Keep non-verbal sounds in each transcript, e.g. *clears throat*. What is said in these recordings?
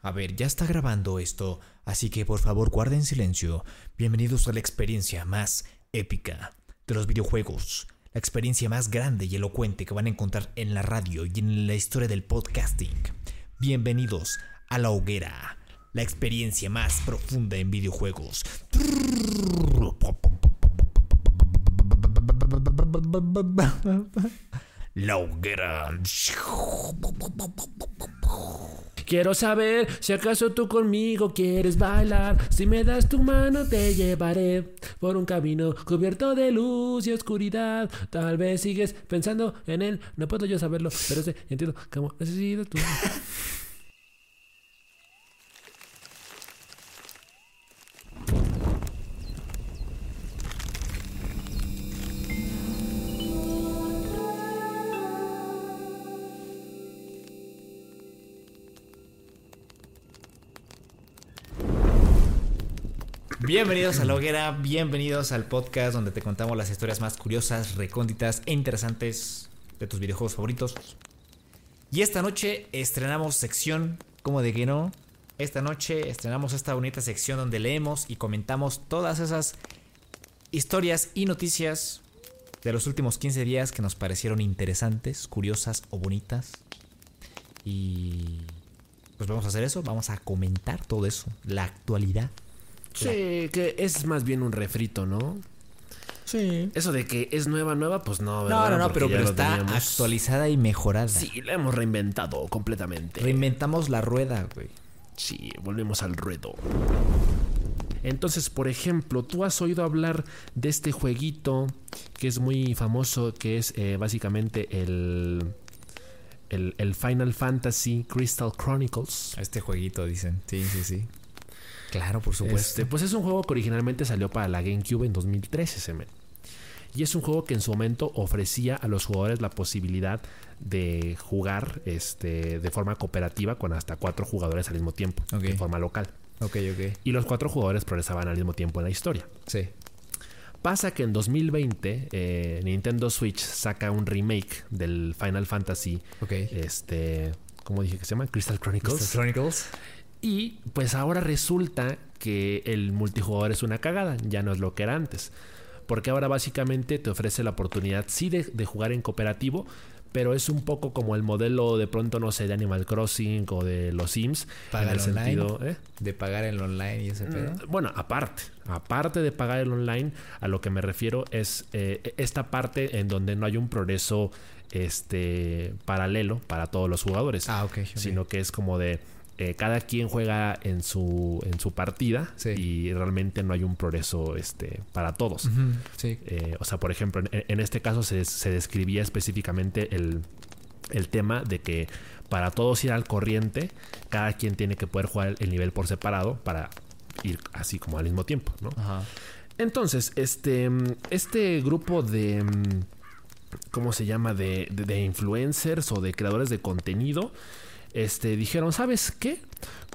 A ver, ya está grabando esto, así que por favor guarden silencio. Bienvenidos a la experiencia más épica de los videojuegos. La experiencia más grande y elocuente que van a encontrar en la radio y en la historia del podcasting. Bienvenidos a La Hoguera, la experiencia más profunda en videojuegos. La Hoguera. Quiero saber si acaso tú conmigo quieres bailar. Si me das tu mano te llevaré por un camino cubierto de luz y oscuridad. Tal vez sigues pensando en él. No puedo yo saberlo, pero sé, entiendo cómo necesito tú. *laughs* Bienvenidos a La Hoguera, bienvenidos al podcast donde te contamos las historias más curiosas, recónditas e interesantes de tus videojuegos favoritos. Y esta noche estrenamos sección, como de que no, esta noche estrenamos esta bonita sección donde leemos y comentamos todas esas historias y noticias de los últimos 15 días que nos parecieron interesantes, curiosas o bonitas. Y pues vamos a hacer eso, vamos a comentar todo eso, la actualidad. Sí, que es más bien un refrito, ¿no? Sí. Eso de que es nueva, nueva, pues no, ¿verdad? No, no, no, Porque pero, pero está teníamos. actualizada y mejorada. Sí, la hemos reinventado completamente. Reinventamos la rueda, güey. Sí, volvemos al ruedo. Entonces, por ejemplo, tú has oído hablar de este jueguito que es muy famoso, que es eh, básicamente el, el, el Final Fantasy Crystal Chronicles. Este jueguito, dicen. Sí, sí, sí. Claro, por supuesto. Este, pues es un juego que originalmente salió para la GameCube en 2013, se. Y es un juego que en su momento ofrecía a los jugadores la posibilidad de jugar este, de forma cooperativa con hasta cuatro jugadores al mismo tiempo, Ok. de forma local. Ok, ok. Y los cuatro jugadores progresaban al mismo tiempo en la historia. Sí. Pasa que en 2020 eh, Nintendo Switch saca un remake del Final Fantasy, Ok. este, ¿cómo dije que se llama? Crystal Chronicles. Crystal Chronicles. Y pues ahora resulta que el multijugador es una cagada, ya no es lo que era antes. Porque ahora básicamente te ofrece la oportunidad sí de, de jugar en cooperativo, pero es un poco como el modelo de pronto, no sé, de Animal Crossing o de los Sims. Pagar en el online. sentido, ¿eh? De pagar el online y ese pedo. Mm, Bueno, aparte, aparte de pagar el online, a lo que me refiero es eh, esta parte en donde no hay un progreso este paralelo para todos los jugadores, Ah, ok. ok. sino que es como de eh, cada quien juega en su en su partida Sí. y realmente no hay un progreso este para todos. Sí. Eh, o sea, por ejemplo, en, en este caso se, se describía específicamente el, el tema de que para todos ir al corriente, cada quien tiene que poder jugar el nivel por separado para ir así como al mismo tiempo, ¿no? Ajá. Entonces, este, este grupo de, ¿cómo se llama? De, de- de influencers o de creadores de contenido, este, dijeron, ¿sabes qué?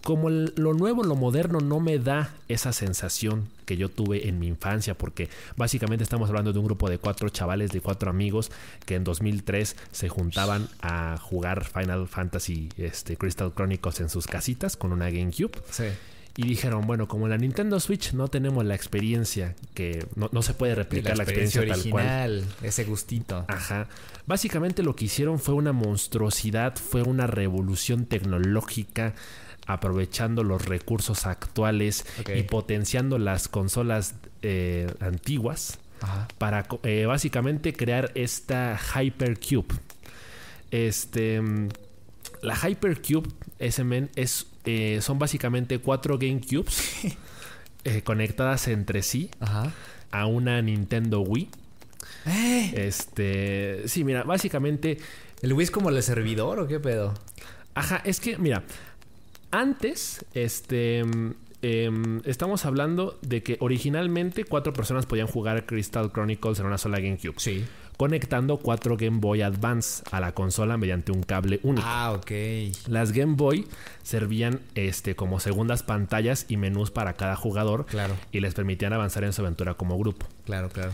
Como lo nuevo, lo moderno no me da esa sensación que yo tuve en mi infancia, porque básicamente estamos hablando de un grupo de cuatro chavales, de cuatro amigos, que en 2003 se juntaban a jugar Final Fantasy este, Crystal Chronicles en sus casitas con una GameCube. Sí. Y dijeron, bueno, como en la Nintendo Switch no tenemos la experiencia, que no, no se puede replicar la experiencia, tal cual. original, ese gustito. Ajá. Básicamente lo que hicieron fue una monstruosidad, fue una revolución tecnológica, aprovechando los recursos actuales y potenciando las consolas eh, antiguas Ajá. para eh, básicamente crear esta Hypercube. Este, mm, la Hypercube SMN es, eh, son básicamente cuatro GameCubes *laughs* eh, conectadas entre sí Ajá. a una Nintendo Wii. Eh, Este, sí, mira, básicamente, ¿El Wii es como el servidor o qué pedo? ajá, es que, mira, antes, este, em, estamos hablando de que originalmente cuatro personas podían jugar Crystal Chronicles en una sola GameCube. Sí. Conectando cuatro Game Boy Advance a la consola mediante un cable único. Ah, ok. Las Game Boy servían este, como segundas pantallas y menús para cada jugador Claro. y les permitían avanzar en su aventura como grupo. Claro, claro.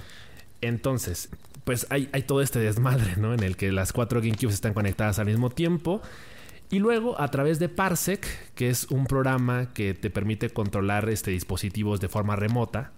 Entonces, pues hay, hay todo este desmadre, ¿no? En el que las cuatro GameCubes están conectadas al mismo tiempo. Y luego, a través de Parsec, que es un programa que te permite controlar este, dispositivos de forma remota,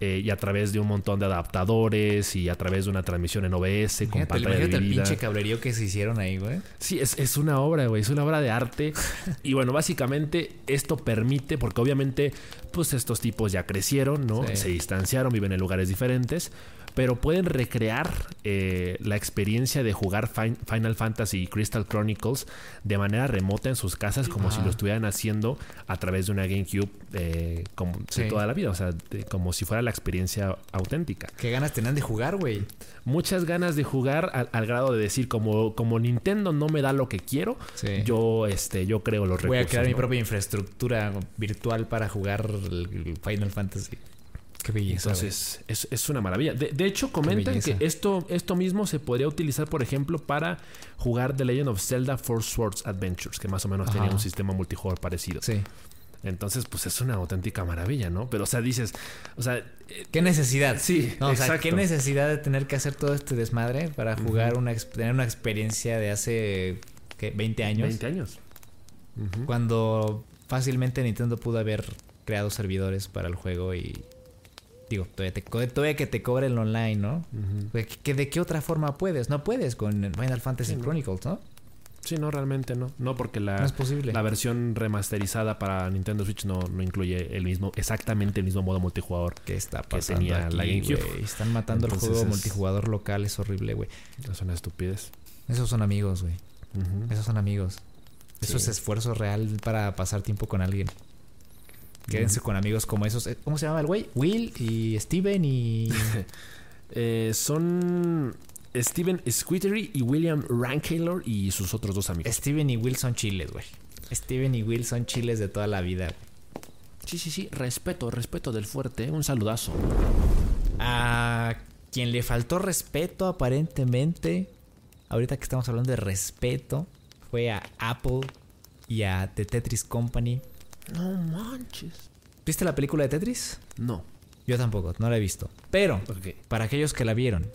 eh, y a través de un montón de adaptadores y a través de una transmisión en OBS con Imagínate, pantalla imagínate el pinche cablerío que se hicieron ahí, güey. Sí, es, es una obra, güey, es una obra de arte. *laughs* y bueno, básicamente esto permite, porque obviamente, pues estos tipos ya crecieron, ¿no? Sí. Se distanciaron, viven en lugares diferentes, pero pueden recrear eh, la experiencia de jugar Fin- Final Fantasy y Crystal Chronicles de manera remota en sus casas, como si lo estuvieran haciendo a través de una GameCube eh, como Sí. de toda la vida, o sea, de- como si fuera la experiencia auténtica Qué ganas tenían de jugar, güey. muchas ganas de jugar al, al grado de decir como, como Nintendo no me da lo que quiero, Sí. yo este yo creo los Voy a recursos. crear mi propia infraestructura virtual para jugar el Final Fantasy. Qué belleza. Entonces, es, es una maravilla. De, de hecho, comentan que esto, esto mismo se podría utilizar, por ejemplo, para jugar The Legend of Zelda Four Swords Adventures, que más o menos tenía un sistema multijugador parecido. Sí. Entonces, pues es una auténtica maravilla, ¿no? Pero, o sea, dices, o sea, eh, ¿Qué necesidad? Sí, No, o sea. ¿qué necesidad de tener que hacer todo este desmadre para jugar una tener una experiencia de hace ¿qué? 20 años? 20 años. Cuando fácilmente Nintendo pudo haber creado servidores para el juego y digo, todavía, te todavía que te cobre el online, ¿no? Pues, ¿que- que ¿De qué otra forma puedes? No puedes con Final Fantasy Chronicles, ¿no? Sí, no, realmente no. No, porque la, No es posible. la versión remasterizada para Nintendo Switch no, no incluye el mismo, exactamente el mismo modo multijugador. ¿Qué está Que tenía aquí, la GameCube. Están matando Entonces el juego es- multijugador local, es horrible, güey. Es una estupidez. Esos son amigos, güey. Esos son amigos. Eso Sí. es esfuerzo real para pasar tiempo con alguien. Quédense con amigos como esos. Eh, ¿Cómo se llama el güey? Will y Steven y... *laughs* Eh, son Steven Squittery y William Rankaylor y sus otros dos amigos. Steven y Will son chiles, güey. Steven y Will son chiles de toda la vida. Sí, sí, sí. Respeto, respeto del fuerte. Un saludazo. A quien le faltó respeto aparentemente, ahorita que estamos hablando de respeto, fue a Apple y a The Tetris Company. No manches. ¿Viste la película de Tetris? No. Yo tampoco, no la he visto. Pero, para aquellos que la vieron,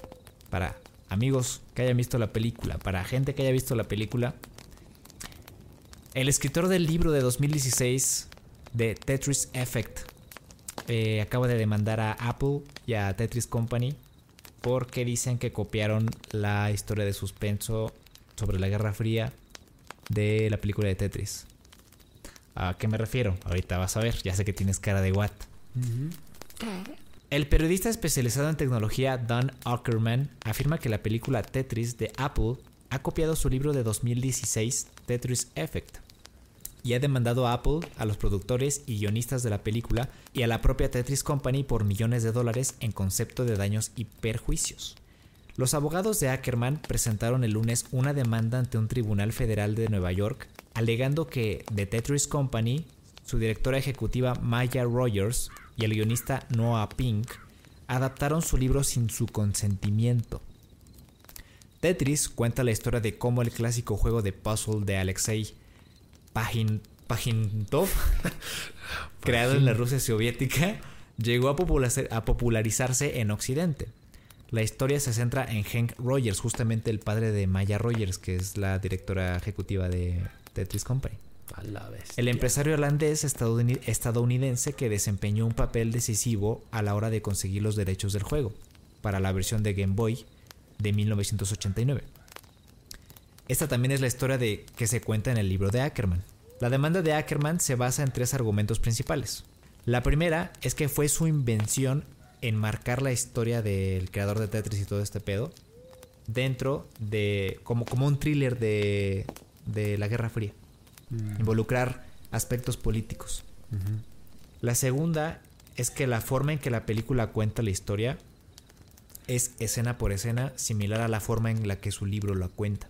para amigos que hayan visto la película, para gente que haya visto la película, el escritor del libro de 2016 de Tetris Effect eh, acaba de demandar a Apple y a Tetris Company porque dicen que copiaron la historia de suspenso sobre la Guerra Fría de la película de Tetris. ¿A qué me refiero? Ahorita vas a ver, ya sé que tienes cara de what. El periodista especializado en tecnología Don Ackerman afirma que la película Tetris de Apple ha copiado su libro de 2016 Tetris Effect y ha demandado a Apple, a los productores y guionistas de la película y a la propia Tetris Company por millones de dólares en concepto de daños y perjuicios. Los abogados de Ackerman presentaron el lunes una demanda ante un tribunal federal de Nueva York, alegando que The Tetris Company, su directora ejecutiva Maya Rogers y el guionista Noah Pink adaptaron su libro sin su consentimiento. Tetris cuenta la historia de cómo el clásico juego de puzzle de Alexei Pajin, Pajintov, *laughs* creado en la Rusia soviética, llegó a, a popularizarse en Occidente. La historia se centra en Hank Rogers, justamente el padre de Maya Rogers, que es la directora ejecutiva de Tetris Company. A la. El empresario irlandés estadouni- estadounidense que desempeñó un papel decisivo a la hora de conseguir los derechos del juego para la versión de Game Boy de 1989. Esta también es la historia de que se cuenta en el libro de Ackerman. La demanda de Ackerman se basa en tres argumentos principales. La primera es que fue su invención enmarcar la historia del creador de Tetris y todo este pedo dentro de como, como un thriller de, de la Guerra Fría involucrar aspectos políticos. La segunda es que la forma en que la película cuenta la historia es escena por escena similar a la forma en la que su libro la cuenta.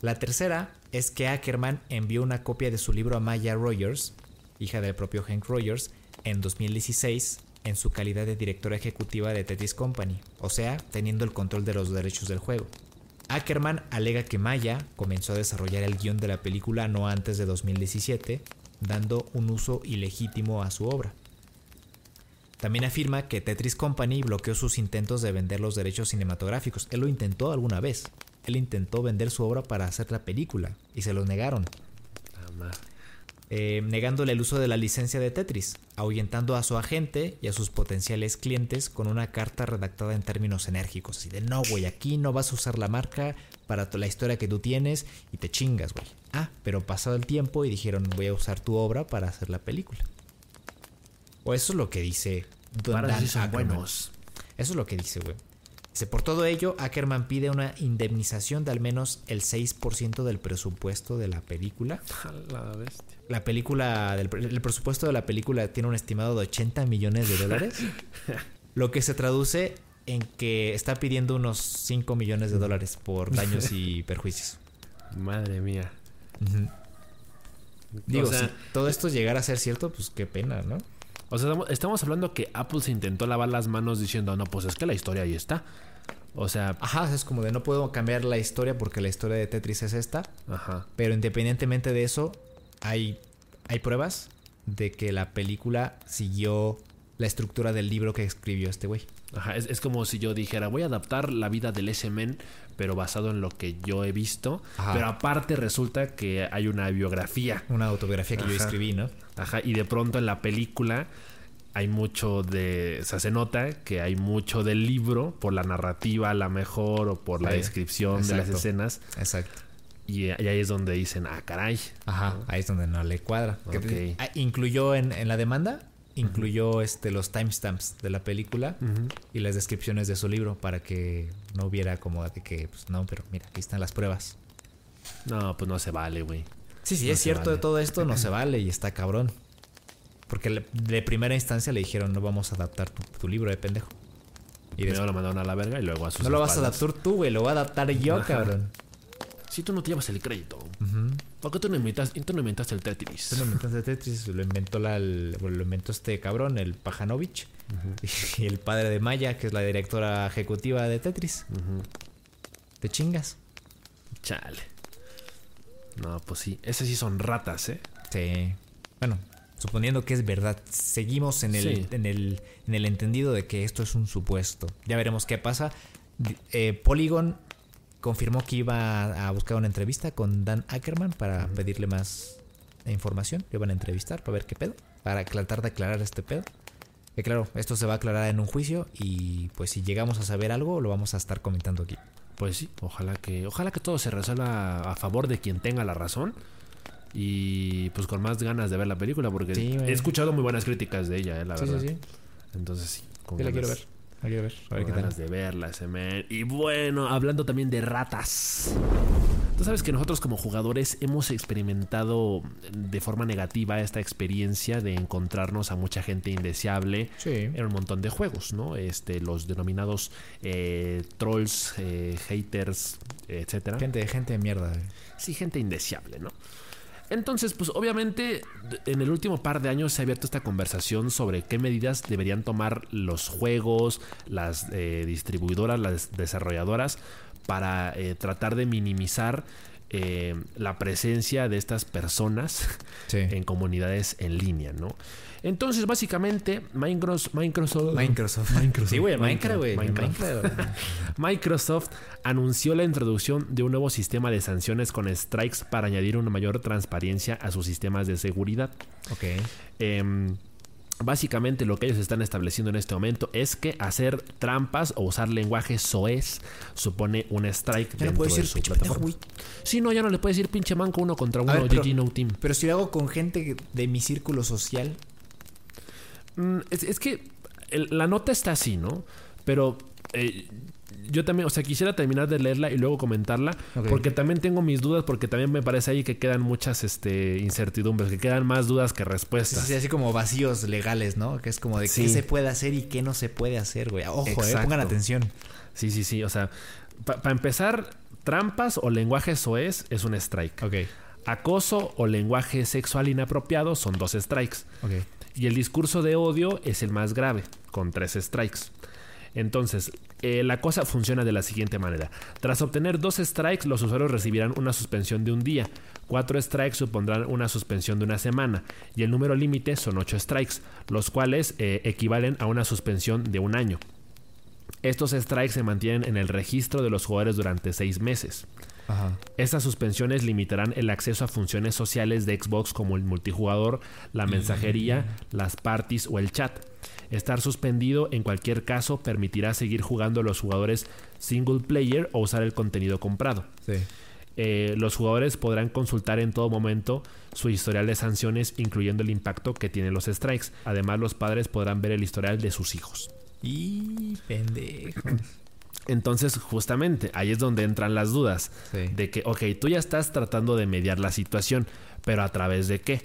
La tercera es que Ackerman envió una copia de su libro a Maya Rogers, hija del propio Hank Rogers, en 2016 en su calidad de directora ejecutiva de Tetris Company, o sea, teniendo el control de los derechos del juego. Ackerman alega que Maya comenzó a desarrollar el guion de la película no antes de 2017, dando un uso ilegítimo a su obra. También afirma que Tetris Company bloqueó sus intentos de vender los derechos cinematográficos. Él lo intentó alguna vez. Él intentó vender su obra para hacer la película y se lo negaron, Ah. Eh, negándole el uso de la licencia de Tetris, ahuyentando a su agente y a sus potenciales clientes con una carta redactada en términos enérgicos. Así de, no, güey, aquí no vas a usar la marca para la historia que tú tienes y te chingas, güey. Ah, pero pasado el tiempo y dijeron, voy a usar tu obra para hacer la película. O eso es lo que dice Don Dan sí son buenos. Eso es lo que dice, güey. Dice, por todo ello, Ackerman pide una indemnización de al menos el 6% del presupuesto de la película. La bestia. La película, del, el presupuesto de la película tiene un estimado de 80 millones de dólares. *laughs* lo que se traduce en que está pidiendo unos 5 millones de dólares por daños y *laughs* perjuicios. Madre mía. Digo, O sea- si todo esto llegara a ser cierto, pues qué pena, ¿no? O sea, estamos, hablando que Apple se intentó lavar las manos diciendo, no, pues es que la historia ahí está. O sea, Ajá, es como de no puedo cambiar la historia porque la historia de Tetris es esta. ajá. Pero independientemente de eso, hay, hay pruebas de que la película siguió la estructura del libro que escribió este güey. Ajá, es, es como si yo dijera, voy a adaptar la vida del S-Men, pero basado en lo que yo he visto. Ajá. Pero aparte resulta que hay una biografía. Una autobiografía que yo escribí, ¿no? Ajá, y de pronto en la película hay mucho de. O sea, se nota que hay mucho del libro por la narrativa, a la mejor, o por la Sí, descripción de las escenas. Exacto. Y, ahí es donde dicen, ah, caray. Ajá, ahí es donde no le cuadra. Que Ok. te- ah, incluyó en, en la demanda, incluyó este, los timestamps de la película y las descripciones de su libro para que no hubiera como de que, pues no, pero mira, aquí están las pruebas. No, pues no se vale, güey. Sí, sí, No es cierto vale. de todo esto, no se *clears throat* vale y está cabrón. Porque le- de primera instancia le dijeron, no vamos a adaptar tu, tu libro de pendejo. Y después, lo mandaron a la verga y luego a sus no lo vas a adaptar tú, güey, lo voy a adaptar yo, Ajá. cabrón. Si tú no te llevas el crédito. ¿Por qué tú no inventaste, tú no inventaste el Tetris? Tú no inventaste Tetris, lo inventó, la, el- lo inventó este cabrón, el Pajanovich, y el padre de Maya, que es la directora ejecutiva de Tetris. Te chingas. Chale. No, pues sí. Esas sí son ratas, ¿eh? Sí. Bueno, suponiendo que es verdad, seguimos en el, Sí. en el, en el entendido de que esto es un supuesto. Ya veremos qué pasa. Eh, Polygon confirmó que iba a buscar una entrevista con Dan Ackerman para pedirle más información. Lo iban a entrevistar para ver qué pedo, para tratar de aclarar este pedo. Que claro, esto se va a aclarar en un juicio y pues si llegamos a saber algo lo vamos a estar comentando aquí. Pues sí, ojalá que, ojalá que todo se resuelva a favor de quien tenga la razón. Y pues con más ganas de ver la película, porque Sí, he escuchado muy buenas críticas de ella, eh, la Sí, verdad. sí, sí. Entonces sí, con Sí, la quiero ganas- ver. La quiero ver. A ver qué tal. de verla, ese. Y bueno, hablando también de ratas. Tú sabes que nosotros como jugadores hemos experimentado de forma negativa esta experiencia de encontrarnos a mucha gente indeseable Sí. en un montón de juegos, ¿no? Este, los denominados eh, trolls, eh, haters, etcétera. Gente, gente de mierda. güey. Sí, gente indeseable, ¿no? Entonces, pues obviamente en el último par de años se ha abierto esta conversación sobre qué medidas deberían tomar los juegos, las eh, distribuidoras, las desarrolladoras para eh, tratar de minimizar eh, la presencia de estas personas *laughs* Sí. en comunidades en línea, ¿no? Entonces, básicamente, Microsoft, Microsoft, Microsoft. *laughs* Microsoft. Sí, güey, Minecraft, güey. Minecraft. *laughs* Microsoft anunció la introducción de un nuevo sistema de sanciones con strikes para añadir una mayor transparencia a sus sistemas de seguridad. ok. Em, básicamente lo que ellos están estableciendo en este momento es que hacer trampas o usar lenguaje soez supone un strike Ya no dentro puedo de su pinche plataforma. pendejo. Sí, no, ya no le puedes decir pinche manco uno contra uno, ver, pero- GG no team. Pero si lo hago con gente de mi círculo social. Mm, es, es que el- la nota está así, ¿no? Pero eh, yo también, o sea, quisiera terminar de leerla y luego comentarla, porque también tengo mis dudas, porque también me parece ahí que quedan muchas este, incertidumbres, que quedan más dudas que respuestas. sí, así como vacíos legales, ¿no? Que es como de Sí. qué se puede hacer y qué no se puede hacer, güey. Ojo, eh, pongan atención. Sí, sí, sí. O sea, para empezar, trampas o lenguaje soez es un strike. Ok, Acoso o lenguaje sexual inapropiado son dos strikes. ok. Y el discurso de odio es el más grave, con tres strikes. Entonces, eh, la cosa funciona de la siguiente manera. Tras obtener dos strikes, los usuarios recibirán una suspensión de un día. Cuatro strikes supondrán una suspensión de una semana. Y el número límite son ocho strikes, los cuales eh, equivalen a una suspensión de un año. Estos strikes se mantienen en el registro de los jugadores durante seis meses. Ajá. Estas suspensiones limitarán el acceso a funciones sociales de Xbox como el multijugador, la mensajería, las parties o el chat. Estar suspendido en cualquier caso permitirá seguir jugando a los jugadores single player o usar el contenido comprado. Sí. Eh, los jugadores podrán consultar en todo momento su historial de sanciones, incluyendo el impacto que tienen los strikes. Además, los padres podrán ver el historial de sus hijos. Y pendejo. Entonces, justamente, ahí es donde entran las dudas. Sí. De que, ok, tú ya estás tratando de mediar la situación, pero ¿a través de qué?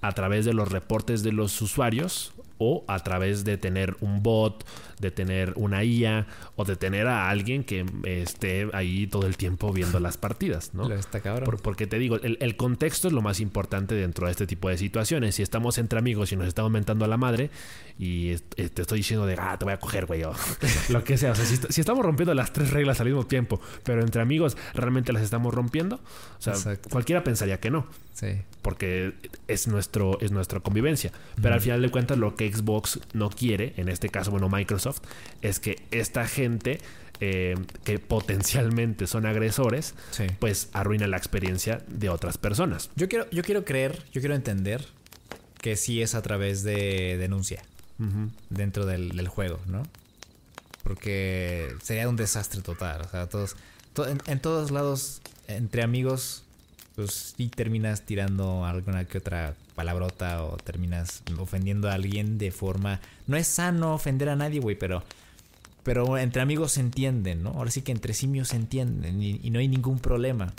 ¿A través de los reportes de los usuarios? ¿O a través de tener un bot, de tener una IA o de tener a alguien que esté ahí todo el tiempo viendo las partidas, ¿no? Lo está cabrón. Por- porque te digo, el, el contexto es lo más importante dentro de este tipo de situaciones. Si estamos entre amigos y nos estamos mentando a la madre y est- eh, te estoy diciendo de, ah, te voy a coger, güey, o *laughs* lo que sea. O sea, si, est- si estamos rompiendo las tres reglas al mismo tiempo, pero entre amigos realmente las estamos rompiendo, o sea, Exacto. cualquiera pensaría que no Sí. porque es nuestro es nuestra convivencia. Pero al final de cuentas lo que Xbox no quiere, en este caso bueno Microsoft, es que esta gente eh, que potencialmente son agresores, Sí. pues arruina la experiencia de otras personas. Yo quiero, yo quiero creer, yo quiero entender que sí es a través de denuncia dentro del, del juego, ¿no? Porque sería un desastre total. O sea, todos, to- en, en todos lados, entre amigos, pues sí terminas tirando alguna que otra palabrota o terminas ofendiendo a alguien de forma. No es sano ofender a nadie, güey, pero. Pero entre amigos se entienden, ¿no? Ahora sí que entre simios se entienden y, y no hay ningún problema.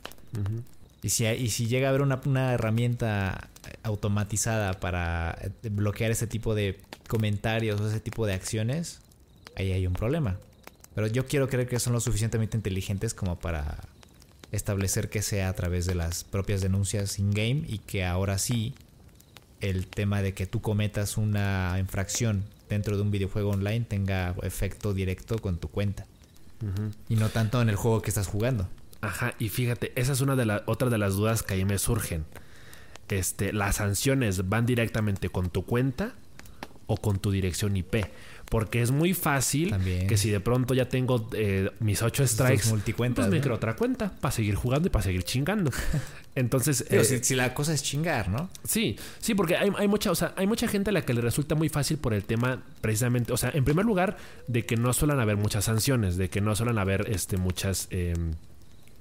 Y si, hay- y si llega a haber una, una herramienta automatizada para eh, bloquear ese tipo de comentarios o ese tipo de acciones, ahí hay un problema. Pero yo quiero creer que son lo suficientemente inteligentes como para establecer que sea a través de las propias denuncias in-game y que ahora sí el tema de que tú cometas una infracción dentro de un videojuego online tenga efecto directo con tu cuenta. Y no tanto en el juego que estás jugando. Ajá, y fíjate, esa es una de las otras de las dudas que ahí me surgen. Este, las sanciones van directamente con tu cuenta o con tu dirección IP. Porque es muy fácil También. que si de pronto ya tengo eh, mis ocho strikes, multicuentas, pues me ¿no? creo otra cuenta para seguir jugando y para seguir chingando. *laughs* Entonces, Pero eh, si, si la cosa es chingar, ¿no? Sí, sí, porque hay, hay mucha, o sea, hay mucha gente a la que le resulta muy fácil por el tema, precisamente, o sea, en primer lugar, de que no suelen haber muchas sanciones, de que no suelen haber este, muchas, eh,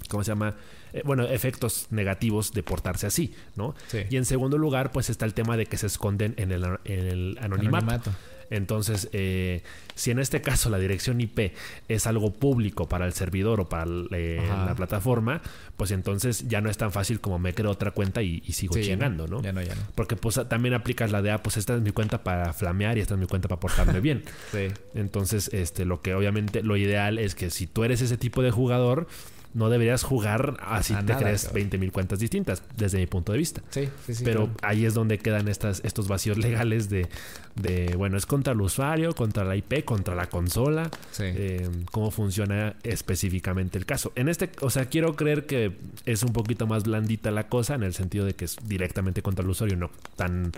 ¿cómo se llama? Eh, bueno, efectos negativos de portarse así, ¿no? Sí. Y en segundo lugar, pues está el tema de que se esconden en el, en el anonimato. Anonimato. Entonces, eh, si en este caso la dirección IP es algo público para el servidor o para el, eh, la plataforma, pues entonces ya no es tan fácil como me creo otra cuenta y, y sigo Sí, chingando, ¿no? Ya no, ya no. Porque pues también aplicas la de, ah, pues esta es mi cuenta para flamear y esta es mi cuenta para portarme bien. *laughs* Sí. Entonces, este, lo que obviamente, lo ideal es que si tú eres ese tipo de jugador, no deberías jugar así te crees cabrón. 20.000 cuentas distintas, desde mi punto de vista. Sí, sí, sí. Pero claro. ahí es donde quedan estas, estos vacíos legales de, de, bueno, es contra el usuario, contra la IP, contra la consola, Sí. eh, cómo funciona específicamente el caso. En este, o sea, quiero creer que es un poquito más blandita la cosa en el sentido de que es directamente contra el usuario, no tan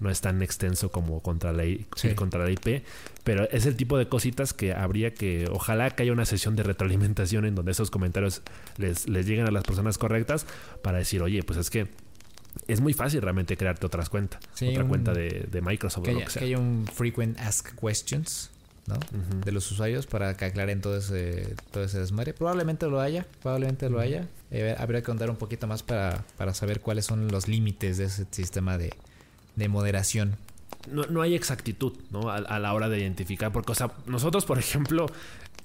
no es tan extenso como contra la, I- Sí. contra la IP, pero es el tipo de cositas que habría que, ojalá que haya una sesión de retroalimentación en donde esos comentarios les, les lleguen a las personas correctas para decir, oye, pues es que es muy fácil realmente crearte otras cuentas, Sí, otra un- cuenta de, de Microsoft que, o lo haya, que que sea. haya un frequent ask questions, ¿no? De los usuarios para que aclaren todo ese, todo ese desmadre. Probablemente lo haya, probablemente lo haya. Eh, habría que contar un poquito más para, para saber cuáles son los límites de ese sistema de, de moderación. no, no hay exactitud ¿no? A, a la hora de identificar. Porque, o sea, nosotros, por ejemplo,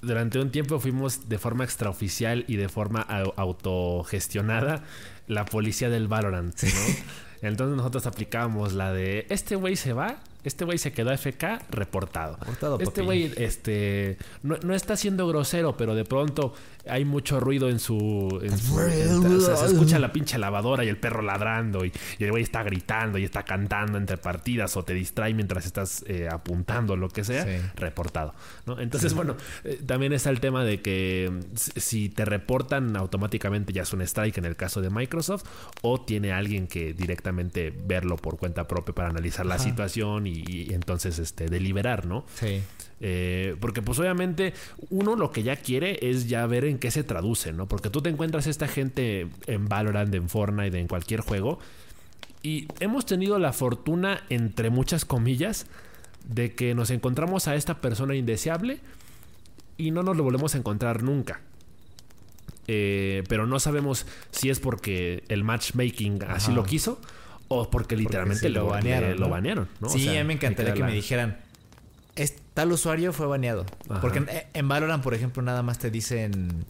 durante un tiempo fuimos de forma extraoficial y de forma au- autogestionada la policía del Valorant, ¿no? *laughs* Entonces nosotros aplicábamos la de este güey se va, este güey se quedó FK, reportado. Reportado, este güey este, no, no está siendo grosero, pero de pronto hay mucho ruido en su... en su- en- o sea, se escucha la pinche lavadora y el perro ladrando y, y el güey está gritando y está cantando entre partidas o te distrae mientras estás eh, apuntando lo que sea, Sí. reportado. ¿no? Entonces, bueno, eh, también está el tema de que si- te reportan automáticamente ya es un strike en el caso de Microsoft o tiene alguien que directamente verlo por cuenta propia para analizar la situación y, y entonces este, deliberar, ¿no? Sí. Eh, porque pues obviamente uno lo que ya quiere es ya ver en qué se traduce, ¿no? Porque tú te encuentras esta gente en Valorant, en Fortnite, en cualquier juego. Y hemos tenido la fortuna, entre muchas comillas, de que nos encontramos a esta persona indeseable y no nos lo volvemos a encontrar nunca. Eh, pero no sabemos si es porque el matchmaking así Ajá. lo quiso o porque literalmente sí lo lo, banearon, banearon. Lo ¿no? banearon ¿no? O Sí, sea, a mí me encantaría que me dijeran, "Es- tal usuario fue baneado. Ajá. Porque en, en Valorant, por ejemplo, nada más te dicen,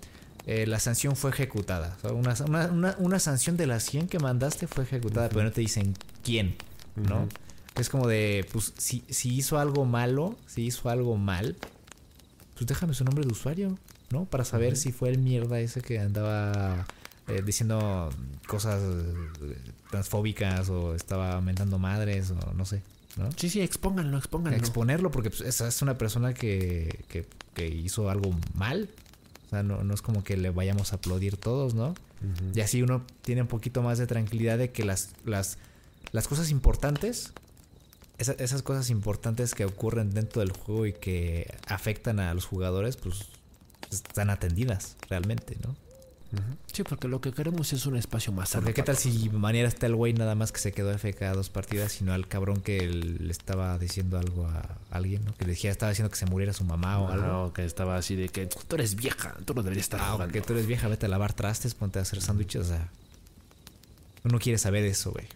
eh, la sanción fue ejecutada. O sea, una, una- una- una sanción de las 100 que mandaste fue ejecutada, pero no te dicen quién, ¿no? Es como de, pues, si, si hizo algo malo, si hizo algo mal, pues déjame su nombre de usuario, ¿no? Para saber si fue el mierda ese que andaba eh, diciendo cosas eh, transfóbicas o estaba aumentando madres o no sé, ¿no? Sí, sí, expónganlo, expónganlo. Exponerlo porque pues, esa es una persona que, que, que hizo algo mal. O sea, no, no es como que le vayamos a aplaudir todos, ¿no? Y así uno tiene un poquito más de tranquilidad de que las, las, las cosas importantes, esa- esas cosas importantes que ocurren dentro del juego y que afectan a los jugadores, pues están atendidas realmente, ¿no? Sí, porque lo que queremos es un espacio más. Porque qué tal si manera está el güey nada más que se quedó FK dos partidas, sino al cabrón que le estaba diciendo algo a alguien, ¿no? Que le dijera, estaba diciendo que se muriera su mamá o algo. algo que estaba así de que tú eres vieja, tú no deberías estar Ah, jugando. que tú eres vieja, vete a lavar trastes, ponte a hacer sándwiches, o sea. Uno quiere saber eso, güey.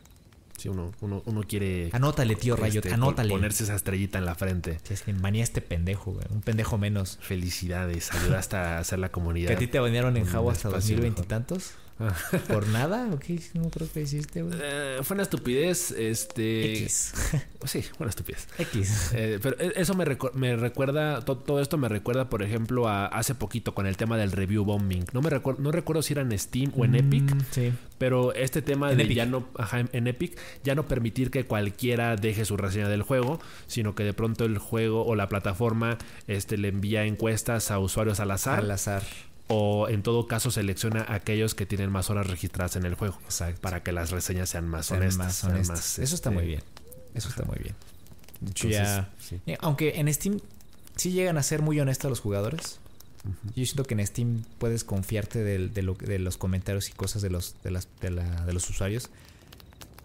Sí, uno, uno, uno quiere Anótale, tío Rayot, este, anótale. pon- ponerse esa estrellita en la frente. Sí, es que manía este pendejo, güey. Un pendejo menos. Felicidades, ayudaste a hacer la comunidad. Que a ti te banearon en Jabo hasta espacio 2020 y tantos. *laughs* ¿Por nada? ¿O qué? No creo que hiciste, güey. Eh, fue una estupidez, este... X. *laughs* Sí, una estupidez. X. Eh, pero e- eso me, recu- me recuerda, to- todo esto me recuerda, por ejemplo, a hace poquito con el tema del review bombing. No me recuerdo, no recuerdo si era en Steam o en Epic, Mm, Sí. pero este tema En de Epic. ya no, ajá, en- en Epic, ya no permitir que cualquiera deje su reseña del juego, sino que de pronto el juego o la plataforma este, le envía encuestas a usuarios al azar, Al azar. O en todo caso selecciona a aquellos que tienen más horas registradas en el juego, Exacto. para que las reseñas sean más Sean honestas. más sean honestas. más, Eso está este, muy bien. Eso está muy bien. entonces, ya- sí. Eh, Aunque en Steam sí llegan a ser muy honestos los jugadores. Yo siento que en Steam puedes confiarte del- de, lo- de los comentarios y cosas de los, de, las, de, la- de los usuarios.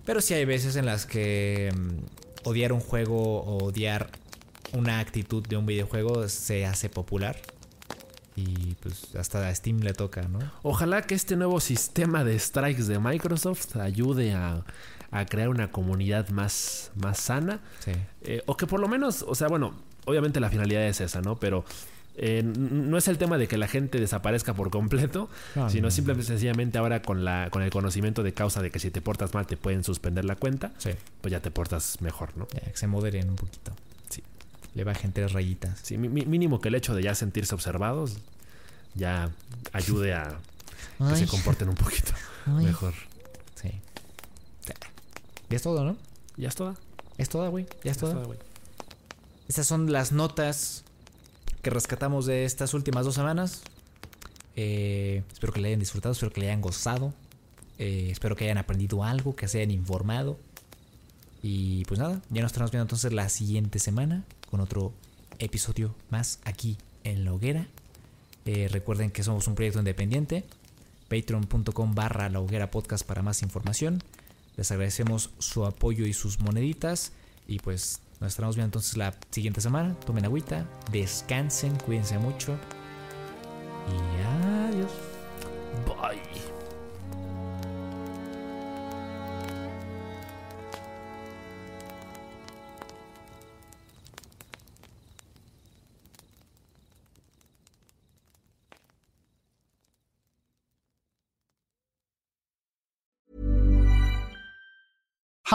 Pero sí hay veces en las que mm, odiar un juego o odiar una actitud de un videojuego se hace popular. Y pues hasta a Steam le toca, ¿no? Ojalá que este nuevo sistema de strikes de Microsoft ayude a, a crear una comunidad más, más sana. Sí. Eh, o que por lo menos, o sea, bueno, obviamente la finalidad es esa, ¿no? Pero eh, no es el tema de que la gente desaparezca por completo, No, sino no, simplemente sencillamente ahora con, la, con el conocimiento de causa de que si te portas mal te pueden suspender la cuenta, Sí. pues ya te portas mejor, ¿no? Ya, que se moderen un poquito. Le bajen tres rayitas. Sí, mínimo que el hecho de ya sentirse observados ya ayude a, que Ay. se comporten un poquito *laughs* Ay. mejor. Sí. Ya es todo, ¿no? Ya es toda. Es toda, güey. Ya es Ya toda. toda, güey. Estas son las notas que rescatamos de estas últimas dos semanas. Eh, espero que le hayan disfrutado, espero que le hayan gozado. Eh, espero que hayan aprendido algo, que se hayan informado. Y pues nada, ya nos estamos viendo entonces la siguiente semana con otro episodio más aquí en La Hoguera. Eh, recuerden que somos un proyecto independiente. Patreon.com barra La Hoguera Podcast para más información. Les agradecemos su apoyo y sus moneditas. Y pues nos estaremos viendo entonces la siguiente semana. Tomen agüita, descansen, cuídense mucho. Y adiós. Bye.